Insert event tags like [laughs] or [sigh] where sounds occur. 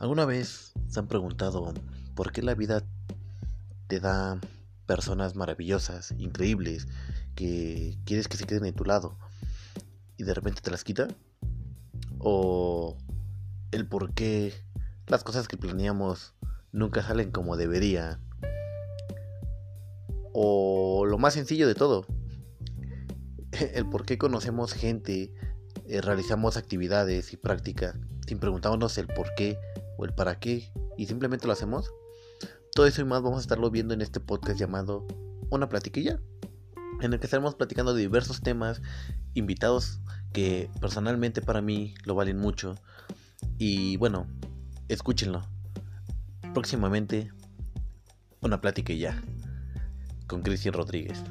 ¿Alguna vez se han preguntado por qué la vida te da personas maravillosas, increíbles, que quieres que se queden en tu lado y de repente te las quita? ¿O el por qué las cosas que planeamos nunca salen como deberían? ¿O lo más sencillo de todo? [laughs] El por qué conocemos gente, eh, realizamos actividades y prácticas sin preguntarnos el por qué o el para qué y simplemente lo hacemos. Todo eso y más vamos a estarlo viendo en este podcast llamado Una platiquilla, en el que estaremos platicando de diversos temas, invitados que personalmente para mí lo valen mucho. Y bueno, escúchenlo. Próximamente, una ya con Cristian Rodríguez.